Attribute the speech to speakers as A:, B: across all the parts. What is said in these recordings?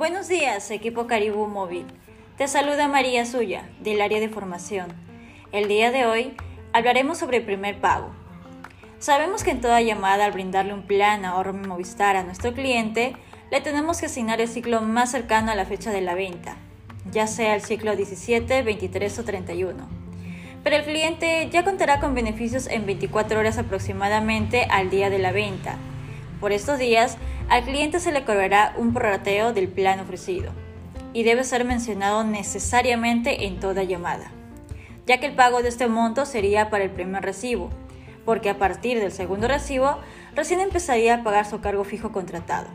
A: Buenos días, equipo Caribú Móvil. Te saluda María Suya, del área de formación. El día de hoy hablaremos sobre el primer pago. Sabemos que en toda llamada, al brindarle un plan ahorro Movistar a nuestro cliente, le tenemos que asignar el ciclo más cercano a la fecha de la venta, ya sea el ciclo 17, 23 o 31. Pero el cliente ya contará con beneficios en 24 horas aproximadamente al día de la venta. Por estos días, al cliente se le cobrará un prorrateo del plan ofrecido y debe ser mencionado necesariamente en toda llamada, ya que el pago de este monto sería para el primer recibo, porque a partir del segundo recibo recién empezaría a pagar su cargo fijo contratado.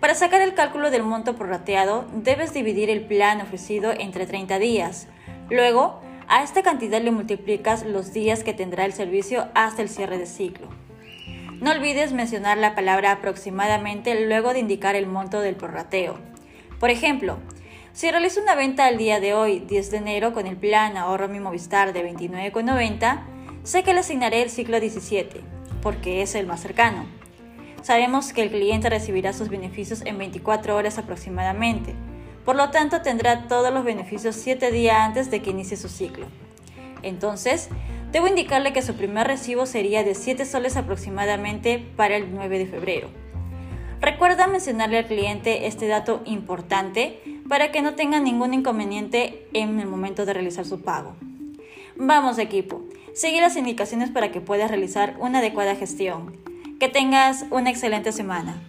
A: Para sacar el cálculo del monto prorrateado, debes dividir el plan ofrecido entre 30 días. Luego, a esta cantidad le multiplicas los días que tendrá el servicio hasta el cierre de ciclo. No olvides mencionar la palabra aproximadamente luego de indicar el monto del prorrateo. Por ejemplo, si realizo una venta al día de hoy, 10 de enero, con el plan Ahorro mi Movistar de 29,90, sé que le asignaré el ciclo 17, porque es el más cercano. Sabemos que el cliente recibirá sus beneficios en 24 horas aproximadamente, por lo tanto tendrá todos los beneficios 7 días antes de que inicie su ciclo. Entonces, Debo indicarle que su primer recibo sería de 7 soles aproximadamente para el 9 de febrero. Recuerda mencionarle al cliente este dato importante para que no tenga ningún inconveniente en el momento de realizar su pago. Vamos equipo, sigue las indicaciones para que puedas realizar una adecuada gestión. Que tengas una excelente semana.